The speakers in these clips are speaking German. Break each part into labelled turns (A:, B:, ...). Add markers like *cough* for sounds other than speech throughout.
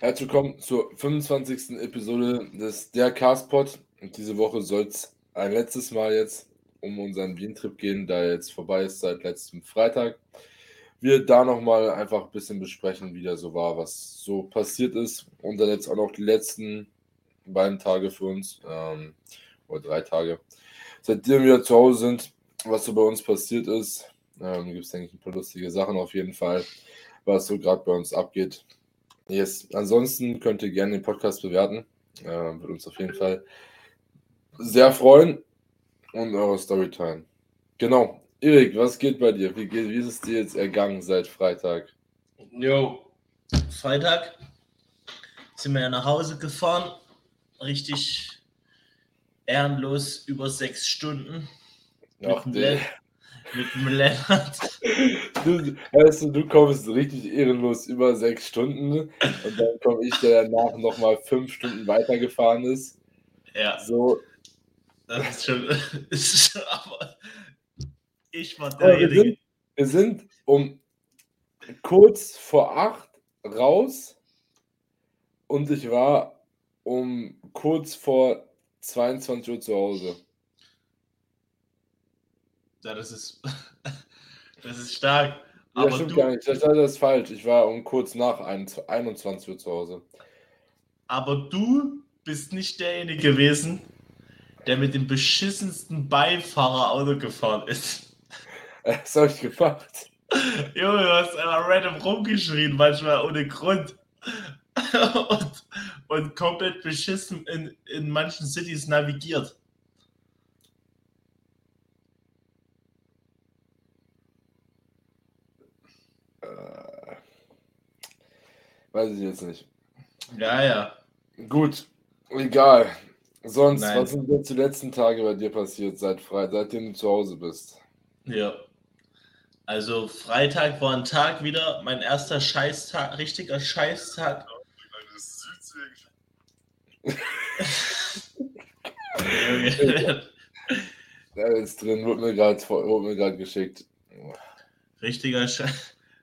A: Herzlich willkommen zur 25. Episode des Der Castpod. Und diese Woche soll es ein letztes Mal jetzt um unseren Wien-Trip gehen, da er jetzt vorbei ist seit letztem Freitag. Wir da nochmal einfach ein bisschen besprechen, wie der so war, was so passiert ist. Und dann jetzt auch noch die letzten beiden Tage für uns, ähm, oder drei Tage, seitdem wir zu Hause sind, was so bei uns passiert ist. Ähm, Gibt es, denke ich, ein paar lustige Sachen auf jeden Fall, was so gerade bei uns abgeht. Yes. Ansonsten könnt ihr gerne den Podcast bewerten. Äh, würde uns auf jeden Fall sehr freuen. Und eure Storytime. Genau. Erik, was geht bei dir? Wie, geht, wie ist es dir jetzt ergangen seit Freitag?
B: Jo, Freitag sind wir ja nach Hause gefahren. Richtig ehrenlos über sechs Stunden.
A: Ach,
B: mit, Len- mit dem Lennart.
A: Du, weißt du, du kommst richtig ehrenlos über sechs Stunden und dann komme ich, der danach nochmal fünf Stunden weitergefahren ist.
B: Ja,
A: So,
B: das ist schon. *laughs* Ist schon aber ich war
A: Ja, wir,
B: derjenige.
A: sind, wir sind um kurz vor acht raus und ich war um kurz vor 22 Uhr zu Hause.
B: Ja, das ist. *laughs* Das ist stark.
A: Ja,
B: Aber
A: stimmt
B: du,
A: gar nicht. Das, das ist falsch. Ich war um kurz nach 21 Uhr zu Hause.
B: aber du bist nicht derjenige gewesen, der mit dem beschissensten Beifahrer Auto gefahren ist. *laughs*
A: Das habe ich gemacht.
B: Junge, du hast einfach random rumgeschrien, manchmal ohne Grund. *laughs* und, und komplett beschissen in, in manchen Cities navigiert.
A: Weiß ich jetzt nicht.
B: Ja, ja.
A: Gut, egal. Sonst,
B: Nein.
A: was sind jetzt die letzten Tage bei dir passiert, seit Freitag, seitdem du zu Hause bist?
B: Ja. Also Freitag war ein Tag wieder, mein erster Scheißtag, richtiger Scheißtag.
A: Ja, *laughs* ist drin, wurde mir gerade wurde mir gerade geschickt.
B: richtiger, Sche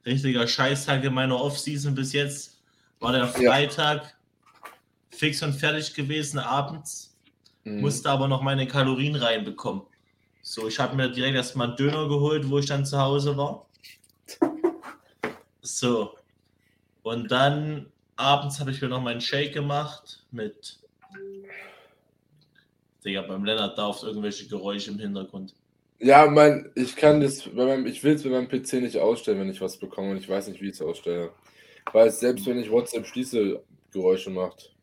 B: richtiger Scheißtag in meiner Offseason bis jetzt. War der
A: Ja.
B: Freitag fix und fertig gewesen abends.
A: Mhm.
B: musste aber noch meine Kalorien reinbekommen. So, ich habe mir direkt erstmal einen Döner geholt, wo ich dann zu Hause war. So. Und dann abends habe ich mir noch meinen Shake gemacht mit. Digga, beim Lennart darf irgendwelche Geräusche im Hintergrund.
A: Ja, mein, ich kann das, ich will es bei meinem PC nicht ausstellen, wenn ich was bekomme und ich weiß nicht, wie ich es ausstelle. Weil es selbst wenn ich WhatsApp schließe, Geräusche macht.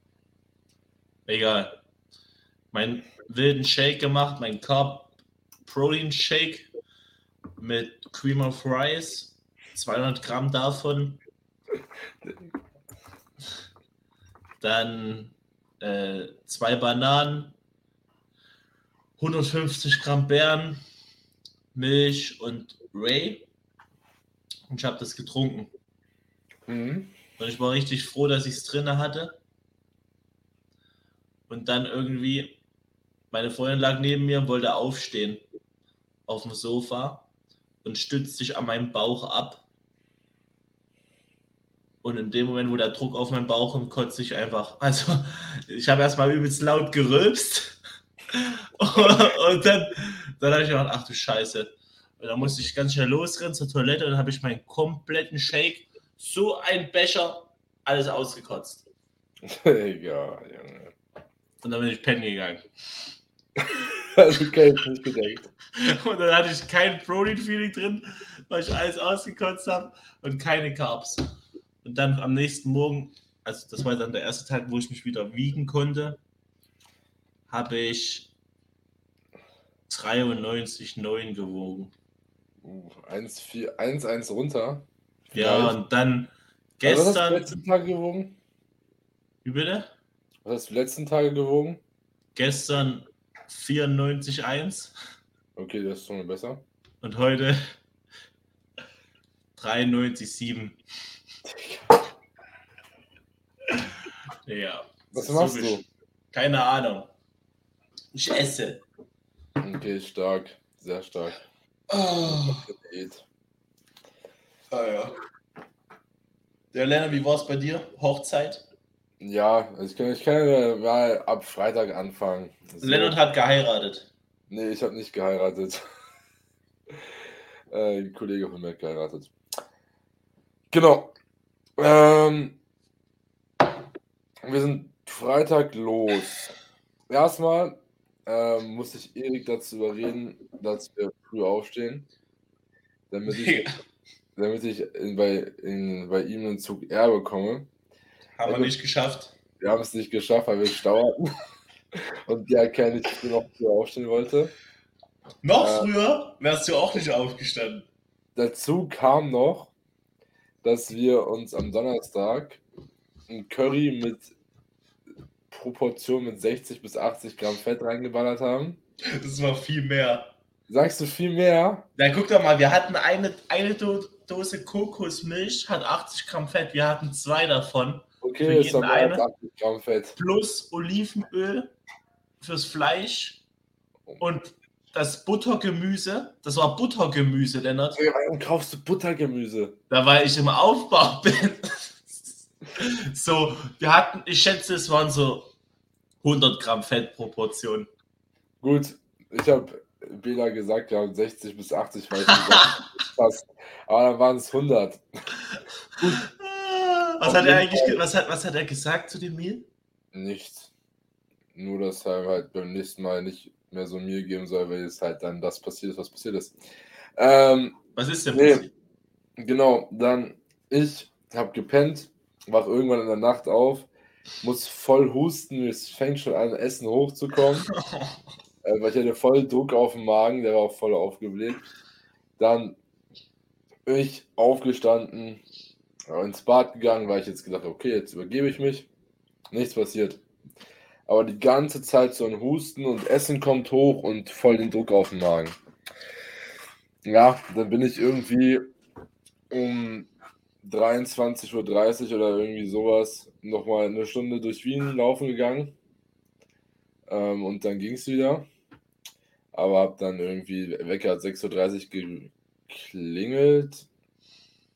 B: Egal. Meinen wilden Shake gemacht, mein Carb Protein Shake mit Cream of Rice, 200 Gramm davon. Dann äh, zwei Bananen, 150 Gramm Beeren, Milch und Ray. Und ich habe das getrunken.
A: Mhm.
B: Und ich war richtig froh, dass ich es drin hatte. Und dann irgendwie, meine Freundin lag neben mir und wollte aufstehen auf dem Sofa und stützt sich an meinem Bauch ab. Und in dem Moment, wo der Druck auf meinen Bauch kommt, kotze ich einfach. Also, ich habe erstmal übelst laut gerülpst. *laughs* Und dann, dann habe ich gedacht, ach du Scheiße. Und dann musste ich ganz schnell losrennen zur Toilette und dann habe ich meinen kompletten Shake, so ein Becher, alles ausgekotzt. *laughs*
A: Egal, Junge.
B: Und dann bin ich pennen gegangen. *laughs*
A: Also ich nicht gedacht. *laughs*
B: Und dann hatte ich kein Protein-Feeling drin, weil ich alles ausgekotzt habe und keine Carbs. Und dann am nächsten Morgen, also das war dann der erste Tag, wo ich mich wieder wiegen konnte, habe ich 93,9 gewogen.
A: Uh, 1-4, 1-1 runter.
B: Ja, und dann
A: Also was hast du
B: gestern,
A: letzten Tage gewogen?
B: wie bitte?
A: Was hast du letzten Tage gewogen?
B: Gestern 94,1
A: Okay, das ist schon mal besser.
B: und heute *laughs* 93,7. Ja.
A: Was
B: so
A: machst
B: besch-
A: du?
B: Keine Ahnung. Ich esse.
A: Okay, stark. Sehr stark.
B: Oh. Ah, ja. Ja, Lennart, wie war es bei dir? Hochzeit?
A: Ja, ich kann, ich kann ja mal ab Freitag anfangen. So.
B: Lennart hat geheiratet.
A: Nee, ich habe nicht geheiratet. *laughs* äh, ein Kollege von mir hat geheiratet. Genau. Ähm, wir sind Freitag los. Erstmal ähm, muss ich Erik dazu überreden, dass wir früh aufstehen, damit ich, damit ich in, bei, in, bei ihm einen Zug R bekomme.
B: Haben wir
A: Also-
B: nicht geschafft.
A: Wir haben es nicht geschafft, weil wir Stau hatten. *laughs* Und ja, kein nicht noch früh aufstehen wollte.
B: Noch
A: Äh,
B: früher wärst du auch nicht aufgestanden.
A: Dazu kam noch, dass wir uns am Donnerstag ein Curry mit Proportion mit 60 bis 80 Gramm Fett reingeballert haben.
B: Das war viel mehr.
A: Sagst du viel mehr?
B: Na, guck doch mal, wir hatten eine, eine Dose Kokosmilch, hat 80 Gramm Fett. Wir hatten zwei davon. Für
A: Okay, ist
B: jeden eine?
A: 80 Gramm Fett.
B: Plus Olivenöl fürs Fleisch und das Buttergemüse. Das war Buttergemüse, Lennart.
A: Ey, Warum kaufst du Buttergemüse?
B: Da weil ich im Aufbau *laughs* bin. so, wir hatten, ich schätze, es waren so 100 Gramm Fettproportion.
A: Gut, ich habe Bela gesagt, ja, 60 bis 80, weil ich gesagt, passt. Aber dann waren es 100.
B: Was hat er eigentlich, was hat, was hat er gesagt zu dem Meal?
A: Nichts. Nur, dass er halt beim nächsten Mal nicht mehr so mir geben soll, weil es halt dann das passiert ist, was passiert ist. Ähm,
B: Was ist denn
A: Nee.
B: passiert?
A: genau, dann ich habe gepennt, wach irgendwann in der Nacht auf, muss voll husten, es fängt schon an, Essen hochzukommen, *laughs* äh, weil ich hatte voll Druck auf dem Magen, der war auch voll aufgebläht. Dann bin ich aufgestanden, ins Bad gegangen, weil ich jetzt gedacht habe, okay, jetzt übergebe ich mich. Nichts passiert. Aber die ganze Zeit so ein Husten und Essen kommt hoch und voll den Druck auf den Magen. Ja, dann bin ich irgendwie um 23.30 Uhr oder irgendwie sowas nochmal eine Stunde durch Wien laufen gegangen. Ähm, und dann ging es wieder. Aber hab dann irgendwie, Wecker hat 6.30 Uhr geklingelt.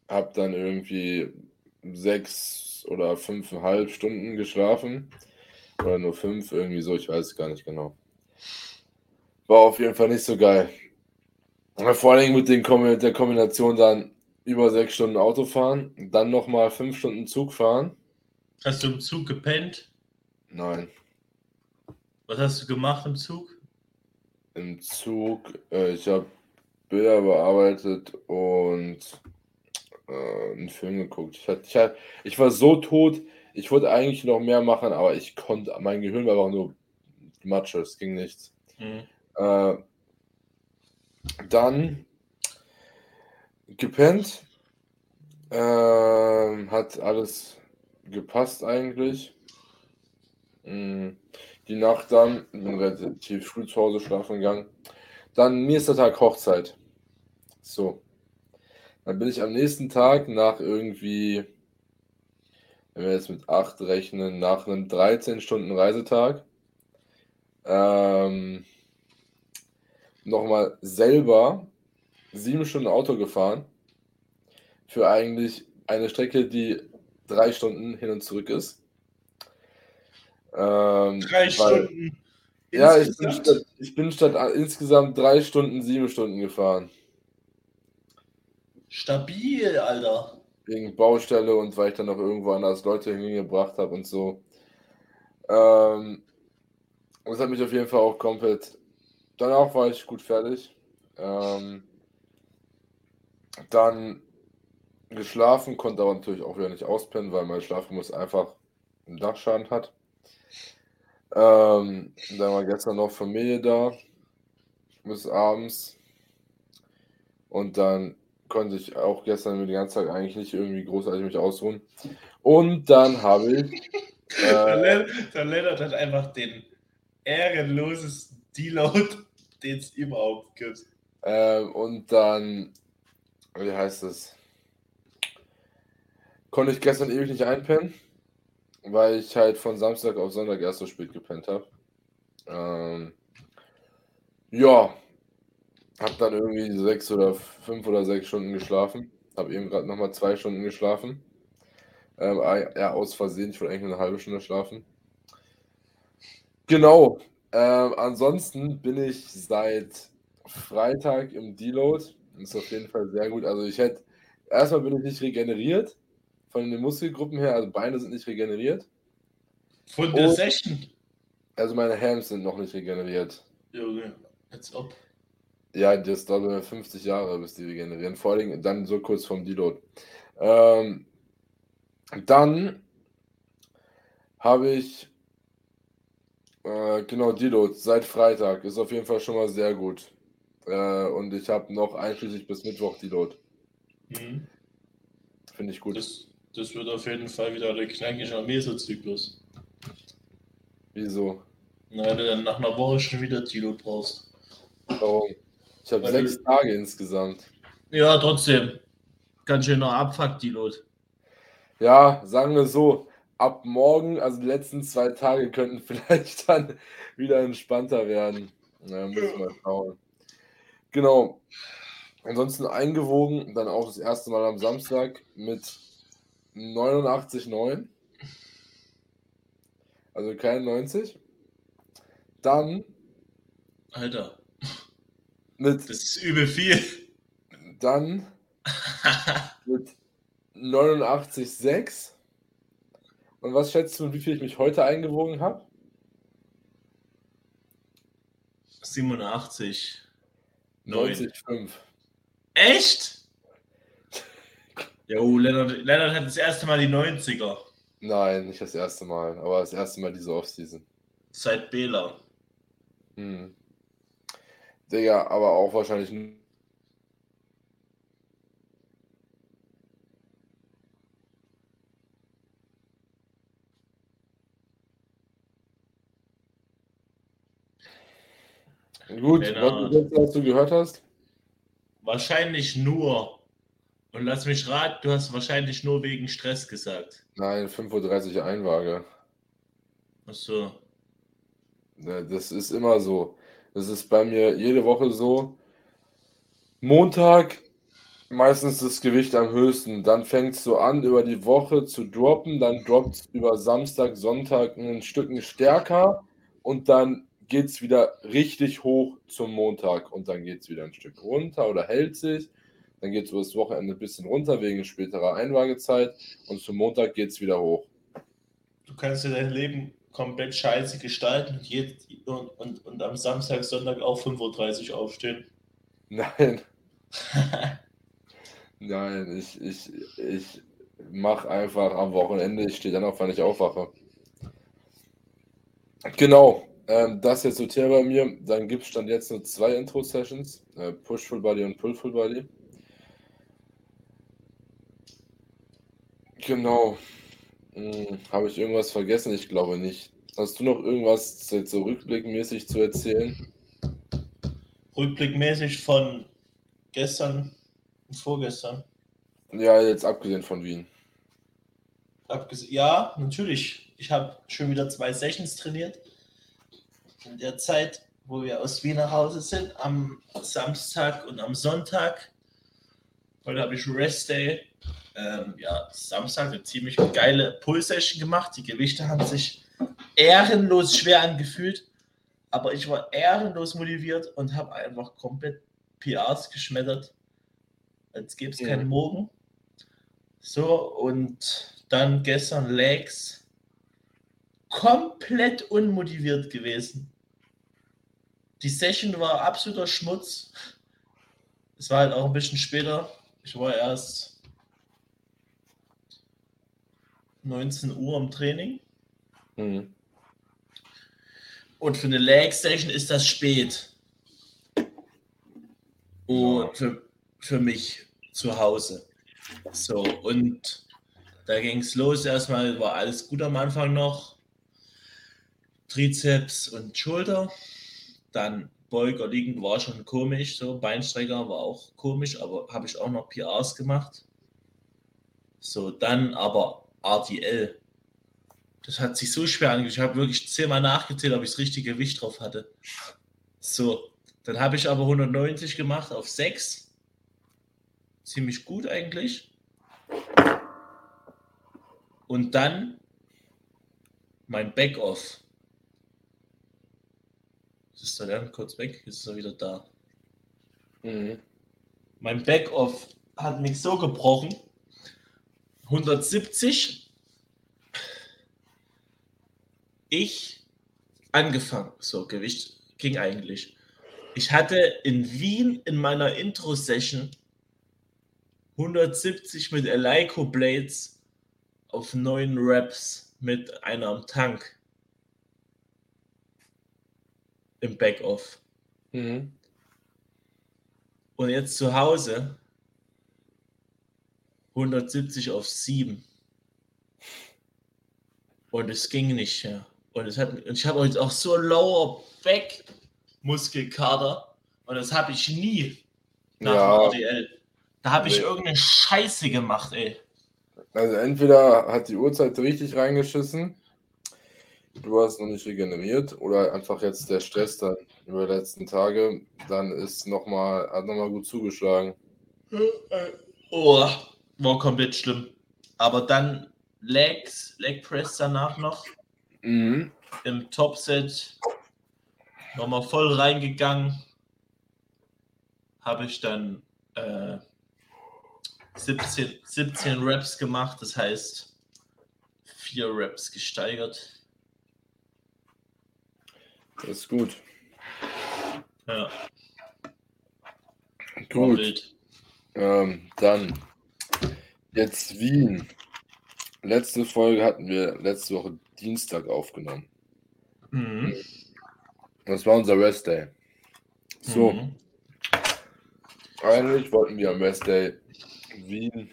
A: Hab dann irgendwie sechs oder fünfeinhalb Stunden geschlafen. Oder nur fünf, irgendwie so, ich weiß es gar nicht genau. War auf jeden Fall nicht so geil. Vor allem mit, den, der Kombination dann über sechs Stunden Auto fahren, dann nochmal fünf Stunden Zug fahren.
B: Hast du im Zug gepennt?
A: Nein,
B: Was hast du gemacht im Zug?
A: Im Zug, äh, ich habe Bilder bearbeitet und äh, einen Film geguckt. Ich, hat, ich, hat, ich war so tot, ich wollte eigentlich noch mehr machen, aber ich konnte, mein Gehirn war einfach nur Matsche, es ging nichts.
B: Hm.
A: Äh, dann gepennt. Ähm, hat alles gepasst eigentlich. Mm, Die Nacht dann, bin relativ früh zu Hause schlafen gegangen. Dann nächster Tag Hochzeit. So. Dann bin ich am nächsten Tag nach irgendwie, wenn wir jetzt mit 8 rechnen, nach einem 13 Stunden Reisetag, ähm, nochmal selber sieben Stunden Auto gefahren. Für eigentlich eine Strecke, die drei Stunden hin und zurück ist. Ähm,
B: Drei
A: weil-
B: Stunden.
A: Ja, ich bin, statt, ich bin statt insgesamt drei Stunden sieben Stunden gefahren.
B: Stabil, Alter.
A: Wegen Baustelle und weil ich dann noch irgendwo anders Leute hingebracht habe und so. Ähm, das hat mich auf jeden Fall auch komplett. Danach war ich gut fertig. Ähm, dann geschlafen, konnte aber natürlich auch wieder nicht auspennen, weil mein Schlafrhythmus einfach einen Dachschaden hat. Ähm, dann war gestern noch Familie da bis abends. Und dann konnte ich auch gestern den ganzen Tag eigentlich nicht irgendwie großartig mich ausruhen. Und dann habe ich.
B: Der *laughs*
A: Äh,
B: der Lennart hat einfach den ehrenlosesten Deload, den es überhaupt gibt.
A: ähm, und dann. Wie heißt es? Konnte ich gestern ewig nicht einpennen, weil ich halt von Samstag auf Sonntag erst so spät gepennt habe. Ähm, ja, hab dann irgendwie sechs oder fünf oder sechs Stunden geschlafen. Hab eben gerade nochmal zwei Stunden geschlafen. Ähm, ja, aus Versehen. Ich wollte eigentlich nur eine halbe Stunde schlafen. Genau. Ähm, ansonsten bin ich seit Freitag im Deload. Ist auf jeden Fall sehr gut. Also ich hätte, erstmal bin ich nicht regeneriert von den Muskelgruppen her, also Beine sind nicht regeneriert.
B: Von der Und, Session?
A: Also meine Hams sind noch nicht regeneriert.
B: Junge, als ob.
A: Ja, das dauert 50 Jahre, bis die regenerieren. Vor allem dann so kurz vorm Deload. Ähm, dann habe ich äh, genau Deload seit Freitag. Ist auf jeden Fall schon mal sehr gut. Äh, und ich habe noch einschließlich bis Mittwoch Deload. Mhm. Finde ich gut.
B: Das, das wird auf jeden Fall wieder der knackige Mesozyklus.
A: Wieso?
B: Na, wenn du dann nach einer Woche schon wieder Deload brauchst.
A: Warum? Ich habe sechs. Tage insgesamt.
B: Ja, trotzdem. Ganz schön noch Abfuck, Deload.
A: Ja, sagen wir so, ab morgen, also die letzten zwei Tage könnten *laughs* vielleicht dann wieder entspannter werden. Na, muss mal schauen. Genau. Ansonsten eingewogen, dann auch das erste Mal am Samstag mit 89,9. Also kein 90. Dann.
B: Alter.
A: Mit,
B: das ist übel viel.
A: Dann *laughs* mit 89,6. Und was schätzt du, wie viel ich mich heute eingewogen habe?
B: 87.
A: 90,5.
B: Echt? Jo, Lennart, Lennart hat das erste Mal die 90er.
A: Nein, nicht das erste Mal, aber das erste Mal diese Offseason.
B: Seit Bela.
A: Hm. Digga, aber auch wahrscheinlich Gut, was du, was du gehört hast?
B: Wahrscheinlich nur. Und lass mich raten, du hast wahrscheinlich nur wegen Stress gesagt.
A: Nein, 5.30 Uhr Einwaage.
B: Ach so.
A: Das ist immer so. Das ist bei mir jede Woche so. Montag meistens das Gewicht am höchsten. Dann fängt es so an, über die Woche zu droppen. Dann droppt es über Samstag, Sonntag ein Stück stärker. Und dann geht es wieder richtig hoch zum Montag und dann geht es wieder ein Stück runter oder hält sich. Dann geht es über das Wochenende ein bisschen runter wegen späterer Einwagezeit und zum Montag geht es wieder hoch.
B: Du kannst dir dein Leben komplett scheiße gestalten und, und, und, am Samstag, Sonntag auch 5.30 Uhr aufstehen.
A: Nein. *laughs* Nein, ich, ich, ich mache einfach am Wochenende, ich stehe dann auf, wann ich aufwache. Genau, ähm, das jetzt so Thema bei mir. Dann gibt es dann jetzt nur zwei Intro-Sessions: äh, Push Full Body und Pull Full Body. Genau. Hm, Habe ich irgendwas vergessen? Ich glaube nicht. Hast du noch irgendwas so, so rückblickmäßig zu erzählen?
B: Rückblickmäßig von gestern und vorgestern?
A: Ja, jetzt abgesehen von Wien.
B: Abges ja, natürlich. Ich habe schon wieder zwei Sessions trainiert in der Zeit, wo wir aus Wien nach Hause sind, am Samstag und am Sonntag. Heute habe ich Rest Day. Ähm, ja, Samstag eine ziemlich geile Pull-Session gemacht. Die Gewichte haben sich ehrenlos schwer angefühlt, aber ich war ehrenlos motiviert und habe einfach komplett PRs geschmettert, als gäbe es ja. keinen Morgen. So, und dann gestern Legs komplett unmotiviert gewesen. Die Session war absoluter Schmutz. Es war halt auch ein bisschen später. Ich war erst 19 Uhr im Training. Mhm. Und für eine Leg Session ist das spät. Und für, für mich zu Hause. So, und da ging es los. Erstmal war alles gut am Anfang noch. Trizeps und Schulter. Dann Beuger liegend war schon komisch, so Beinstrecker war auch komisch, aber habe ich auch noch PRs gemacht. So, dann aber RDL. Das hat sich so schwer angefühlt. Ich habe wirklich zehnmal nachgezählt, ob ich das richtige Gewicht drauf hatte. So, dann habe ich aber 190 gemacht auf 6. Ziemlich gut eigentlich. Und dann mein Backoff. Ist er dann kurz weg? Jetzt ist er wieder da.
A: Mhm.
B: Mein Backoff hat mich so gebrochen. 170. Ich angefangen. So, Gewicht ging eigentlich. Ich hatte in Wien in meiner Intro-Session 170 mit Eleiko Blades auf 9 Reps mit einer am Tank. Im Backoff.
A: Mhm.
B: Und jetzt zu Hause 170 auf 7. Und es ging nicht mehr. Und, es hat, und ich habe jetzt auch so lower Back Muskelkater. Und das habe ich nie nach
A: Ja.
B: dem RDL. Da habe ich
A: Nee.
B: irgendeine Scheiße gemacht, ey.
A: Also entweder hat die Uhrzeit richtig reingeschissen, du hast noch nicht regeneriert, oder einfach jetzt der Stress dann über die letzten Tage, dann ist noch mal, hat nochmal gut zugeschlagen.
B: Oh, war komplett schlimm. Aber dann Legs, Leg Press danach noch
A: Mhm.
B: im Topset nochmal voll reingegangen. Habe ich dann äh, 17, 17 Reps gemacht, das heißt 4 Reps gesteigert.
A: Das ist gut.
B: Ja,
A: Gut. Ähm, dann jetzt Wien. Letzte Folge hatten wir letzte Woche Dienstag aufgenommen.
B: Mhm.
A: Das war unser Rest Day. So,
B: Mhm.
A: eigentlich wollten wir am Rest Day Wien,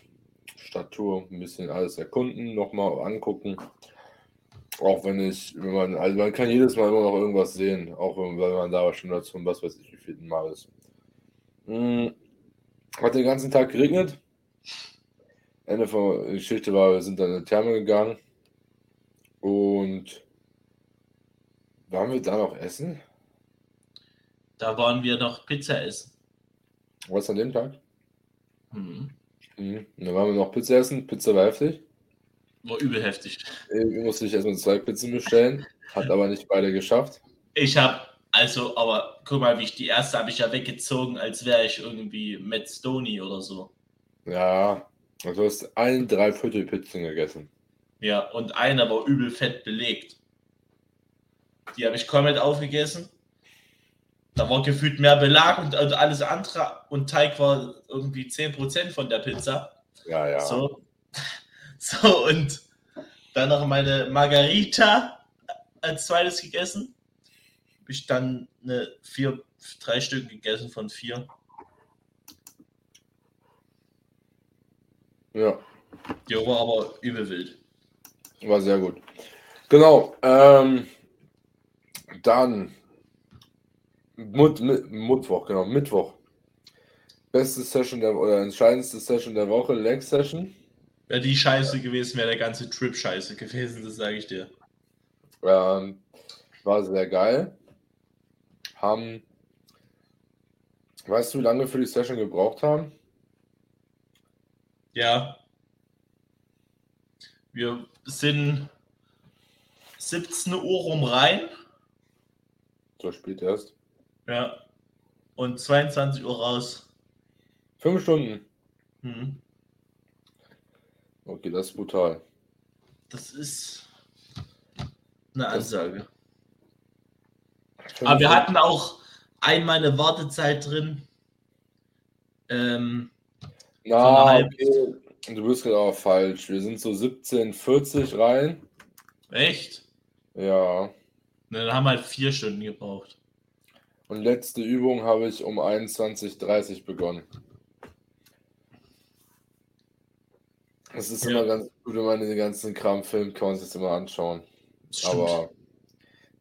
A: Stadttour, ein bisschen alles erkunden, nochmal angucken. Auch wenn ich, wenn man, also man kann jedes Mal immer noch irgendwas sehen, auch wenn, wenn man da schon dazu, was weiß ich, wie viel Mal ist. Hm, Hat den ganzen Tag geregnet. Ende von der Geschichte war, wir sind dann in die Therme gegangen. Und waren wir da noch essen?
B: Da waren wir noch Pizza essen.
A: Was an dem Tag?
B: Mhm.
A: Mhm. Dann waren wir noch Pizza essen. Pizza war heftig.
B: War übel heftig.
A: Irgendwie musste ich erstmal zwei Pizzen bestellen, hat aber nicht beide geschafft.
B: Ich habe, also, aber guck mal, wie ich die erste habe ich ja weggezogen, als wäre ich irgendwie Matt Stoney oder so.
A: Ja, also du hast ein Dreiviertel Pizzen gegessen.
B: Ja, und eine war übel fett belegt. Die habe ich komplett aufgegessen. Da war gefühlt mehr Belag und, und alles andere und Teig war irgendwie 10% von der Pizza.
A: Ja, ja.
B: So. *laughs* so, und dann noch meine Margarita als zweites gegessen. Habe ich dann eine vier, drei Stück gegessen von vier.
A: Ja,
B: Die war aber übel wild.
A: war sehr gut. Genau. Ähm, dann Mut, mit, Mittwoch, genau, Mittwoch. Beste Session der oder entscheidendste Session der Woche, Leg Session.
B: Wäre die scheiße gewesen, wäre der ganze Trip scheiße gewesen, das sage ich dir.
A: Ähm, war sehr geil. Haben, weißt du, wie lange wir für die Session gebraucht haben?
B: Ja. Wir sind 17 Uhr rum rein.
A: So spät erst.
B: Ja. Und 22 Uhr raus.
A: Fünf Stunden.
B: Hm.
A: Okay, das ist brutal.
B: Das ist eine Ansage. Aber wir hatten auch einmal eine Wartezeit drin. Ähm,
A: Na, okay. Du bist gerade auch falsch. Wir sind so 17,40 rein.
B: echt?
A: Ja.
B: Ne, Dann haben wir halt vier Stunden gebraucht.
A: Und letzte Übung habe ich um 21.30 begonnen. Es ist
B: Ja.
A: immer ganz gut, wenn man den ganzen Kram filmt, kann man sich das immer anschauen.
B: Stimmt.
A: Aber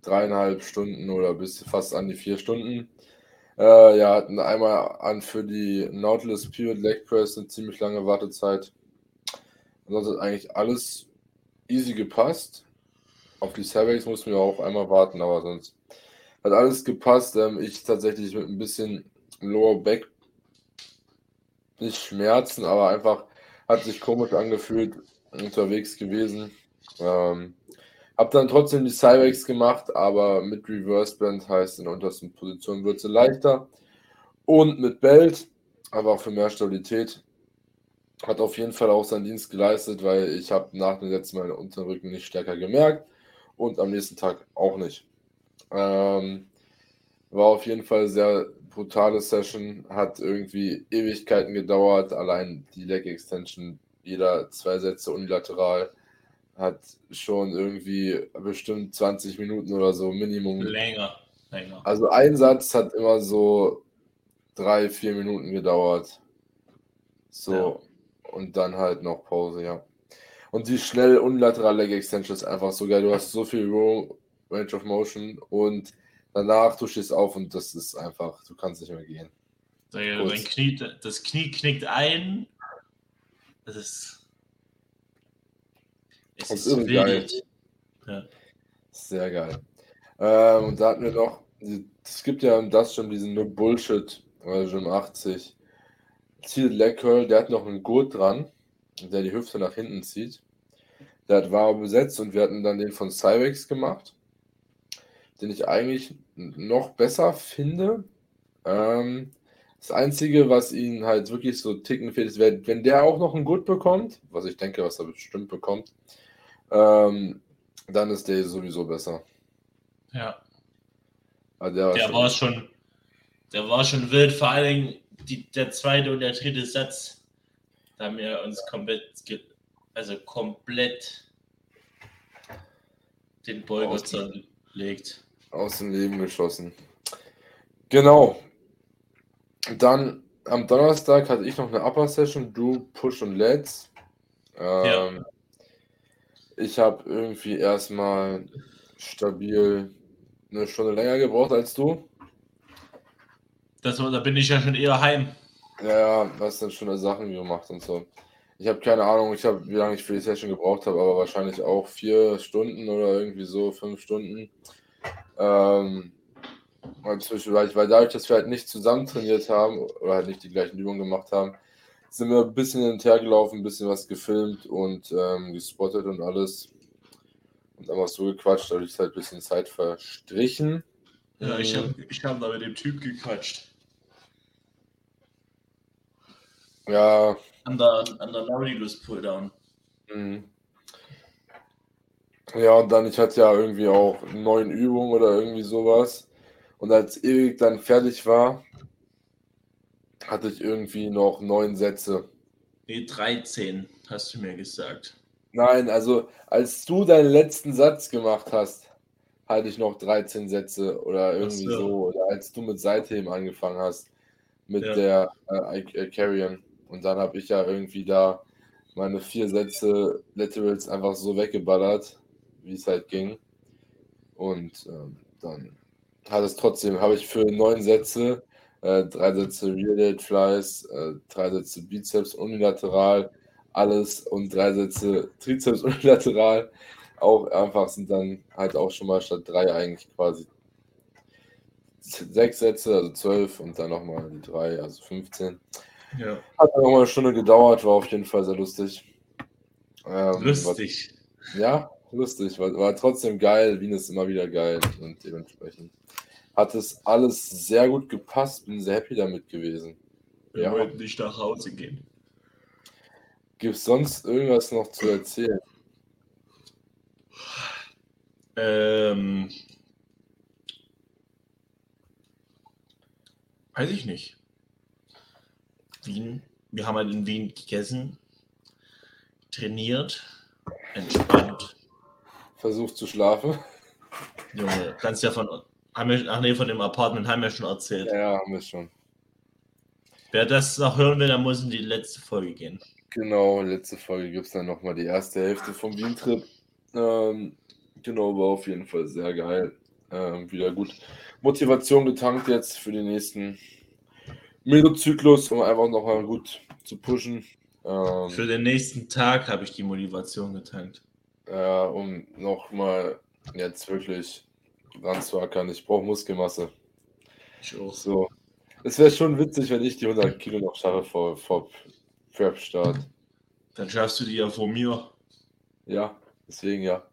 A: dreieinhalb Stunden oder bis fast an die vier Stunden. Äh, ja, hatten einmal an für die Nautilus Period Leg Press eine ziemlich lange Wartezeit. Ansonsten hat eigentlich alles easy gepasst. Auf die Cervix mussten wir auch einmal warten, aber sonst hat alles gepasst. Ähm, ich tatsächlich mit ein bisschen Lower Back, nicht Schmerzen, aber einfach hat sich komisch angefühlt. unterwegs gewesen. Ähm, hab dann trotzdem die Cyrex gemacht, aber mit Reverse Band heißt in untersten Position wird sie leichter. Und mit Belt, aber auch für mehr Stabilität. Hat auf jeden Fall auch seinen Dienst geleistet, weil ich habe nach dem letzten Mal den Unterrücken nicht stärker gemerkt und am nächsten Tag auch nicht. Ähm, war auf jeden Fall sehr brutale Session, hat irgendwie Ewigkeiten gedauert. Allein die Leg Extension, jeder zwei Sätze unilateral, hat schon irgendwie bestimmt 20 Minuten oder so Minimum.
B: Länger, länger.
A: Also ein Satz hat immer so drei, vier Minuten gedauert. So. Ja. Und dann halt noch Pause, ja. Und die schnell unilaterale Leg Extension ist einfach so geil. Du hast so viel Range of Motion und danach du stehst auf und das ist einfach, du kannst nicht mehr gehen.
B: Dein Knie, das Knie knickt ein. Das ist.
A: Es ist, geil. Ja. Sehr geil. Ähm, und da hatten wir noch, es gibt ja im das schon diesen No Bullshit, also im 80. Ziel Leg Curl, der hat noch einen Gurt dran, der die Hüfte nach hinten zieht. Der war besetzt und wir hatten dann den von Cyrex gemacht den ich eigentlich noch besser finde. Ähm, das Einzige, was ihn halt wirklich so ticken fehlt, ist, wenn der auch noch einen Good bekommt, was ich denke, was er bestimmt bekommt, ähm, dann ist der sowieso besser.
B: Ja. Also der, war, der schon, war, schon, der war schon wild, vor allen Dingen die, der zweite und der dritte Satz. Da haben wir uns komplett, also komplett den Beuger zerlegt
A: aus dem Leben geschossen. Genau. Dann am Donnerstag hatte ich noch eine Upper Session, du Push und Let's. Ähm, ja. Ich habe irgendwie erstmal stabil eine Stunde länger gebraucht als du.
B: Das, da bin ich ja schon eher heim.
A: Ja, ja, hast dann schon Sachen gemacht und so. Ich habe keine Ahnung, ich habe, wie lange ich für die Session gebraucht habe, aber wahrscheinlich auch vier Stunden oder irgendwie so, fünf Stunden. Ähm, weil, weil dadurch, dass wir halt nicht zusammen trainiert haben oder halt nicht die gleichen Übungen gemacht haben, sind wir ein bisschen hin und her gelaufen, ein bisschen was gefilmt und ähm, gespottet und alles. Und einfach so gequatscht, dadurch ist halt ein bisschen Zeit verstrichen.
B: Ja, ich habe ich hab da mit dem Typ gequatscht.
A: Ja.
B: An der, an der Nautilus Pulldown.
A: Mhm. Ja, und dann, ich hatte ja irgendwie auch neun Übungen oder irgendwie sowas. Und als Erik dann fertig war, hatte ich irgendwie noch neun Sätze.
B: Nee, 13, hast du mir gesagt.
A: Nein, also als du deinen letzten Satz gemacht hast, hatte ich noch 13 Sätze oder irgendwie so. so. Oder als du mit Seitheben angefangen hast, mit ja. der äh, äh, Carrion. Und dann habe ich ja irgendwie da meine vier Sätze Laterals einfach so weggeballert wie es halt ging. Und ähm, dann hat es trotzdem, habe ich für neun Sätze, äh, drei Sätze Real Dead Flies, äh, drei Sätze Bizeps unilateral, alles und drei Sätze Trizeps *laughs* unilateral. Auch einfach sind dann halt auch schon mal statt drei eigentlich quasi sechs Sätze, also zwölf und dann nochmal die drei, also 15. Ja. Hat dann nochmal eine Stunde gedauert, war auf jeden Fall sehr lustig.
B: Ähm, lustig.
A: Was, ja, lustig, war, war trotzdem geil. Wien ist immer wieder geil und dementsprechend hat es alles sehr gut gepasst. Bin sehr happy damit gewesen.
B: Wir ja. wollten nicht nach Hause gehen.
A: Gibt es sonst irgendwas noch zu erzählen?
B: Ähm, weiß ich nicht. Wien. Wir haben halt in Wien gegessen, trainiert, entspannt
A: versucht zu schlafen.
B: Junge, kannst ja von, haben wir, ach nee, von dem Apartment haben wir schon erzählt.
A: Ja, haben wir schon.
B: Wer das noch hören will, dann muss in die letzte Folge gehen.
A: Genau, letzte Folge gibt es dann nochmal die erste Hälfte vom Wien-Trip. Ähm, genau, war auf jeden Fall sehr geil. Ähm, wieder gut Motivation getankt jetzt für den nächsten Mesozyklus, um einfach nochmal gut zu pushen.
B: Ähm, für den nächsten Tag habe ich die Motivation getankt
A: äh, um nochmal jetzt wirklich ranzuackern. Ich brauche Muskelmasse. Ich auch. So. Es wäre schon witzig, wenn ich die 100 Kilo noch schaffe vor, vor Prep-Start.
B: Dann schaffst du die ja vor mir.
A: Ja, deswegen ja.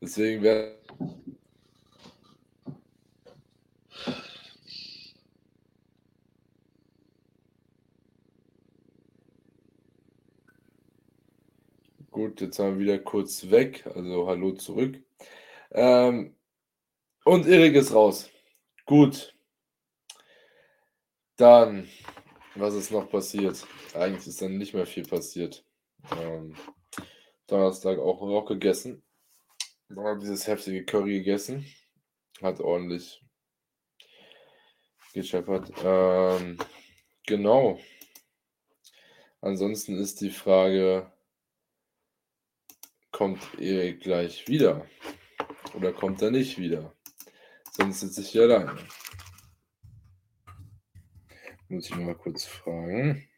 A: Deswegen wäre. Gut, jetzt haben wir wieder kurz weg. Also hallo zurück. Ähm, und Erik ist raus. Gut. Dann, was ist noch passiert? Eigentlich ist dann nicht mehr viel passiert. Ähm, Donnerstag auch noch gegessen. Dann habe dieses heftige Curry gegessen. Hat ordentlich gescheppert. Ähm, genau. Ansonsten ist die Frage, kommt Erik gleich wieder? Oder kommt er nicht wieder? Sonst sitze ich hier alleine. Muss ich mal kurz fragen.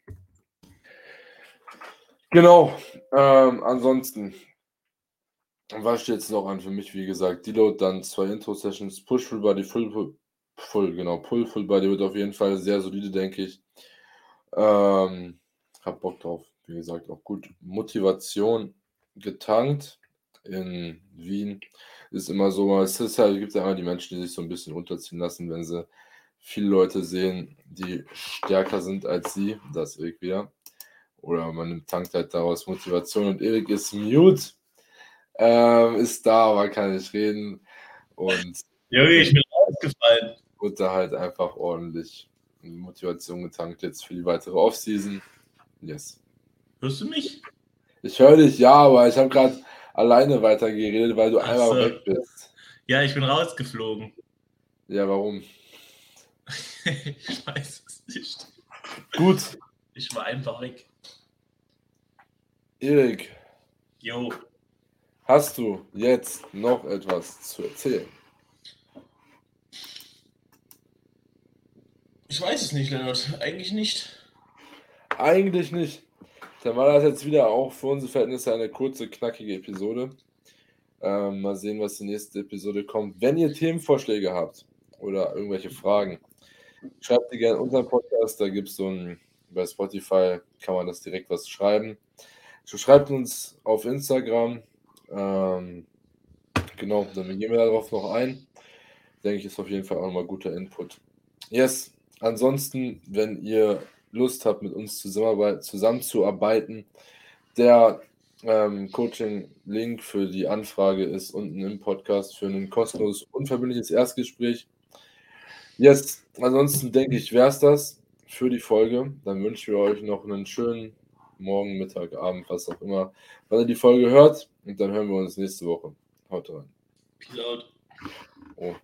A: Genau. Ähm, ansonsten, was steht jetzt noch an für mich? Wie gesagt, Deload, dann zwei Intro-Sessions, Push Full Body, Full, Full, Full, genau, Pull Full Body wird auf jeden Fall sehr solide, denke ich. Ähm, hab Bock drauf. Wie gesagt, auch gut. Motivation getankt in Wien. Ist immer so, es ist halt, gibt ja immer die Menschen, die sich so ein bisschen runterziehen lassen, wenn sie viele Leute sehen, die stärker sind als sie. Das Erik wieder. Oder man nimmt tankt halt daraus Motivation und Erik ist mute. Ähm, ist da, aber kann nicht reden. Und
B: Junge, ich bin ausgefallen.
A: Wird da halt einfach ordentlich Motivation getankt jetzt für die weitere Offseason. Yes.
B: Hörst du mich?
A: Ich höre dich, ja, aber ich habe gerade alleine weitergeredet, weil du einmal
B: so.
A: weg bist.
B: Ja, ich bin rausgeflogen.
A: Ja, warum? *laughs*
B: ich weiß es nicht.
A: Gut,
B: Ich war einfach weg.
A: Erik,
B: Jo.
A: hast du jetzt noch etwas zu erzählen?
B: Ich weiß es nicht, Leonard. Eigentlich nicht.
A: Eigentlich nicht. Dann war das jetzt wieder auch für unsere Verhältnisse eine kurze, knackige Episode. Ähm, mal sehen, was die nächste Episode kommt. Wenn ihr Themenvorschläge habt oder irgendwelche Fragen, schreibt die gerne unseren Podcast. Da gibt es so ein, bei Spotify kann man das direkt was schreiben. So, schreibt uns auf Instagram. Ähm, genau, dann gehen wir darauf noch ein. Denke ich, ist auf jeden Fall auch nochmal guter Input. Yes, ansonsten, wenn ihr Lust habt, mit uns zusammenzuarbeiten, der ähm, Coaching-Link für die Anfrage ist unten im Podcast für ein kostenloses, unverbindliches Erstgespräch. Yes, ansonsten denke ich, wäre es das für die Folge. Dann wünschen wir euch noch einen schönen Morgen, Mittag, Abend, was auch immer, wann ihr die Folge hört. Und dann hören wir uns nächste Woche. Haut rein.
B: Peace out.
A: Oh.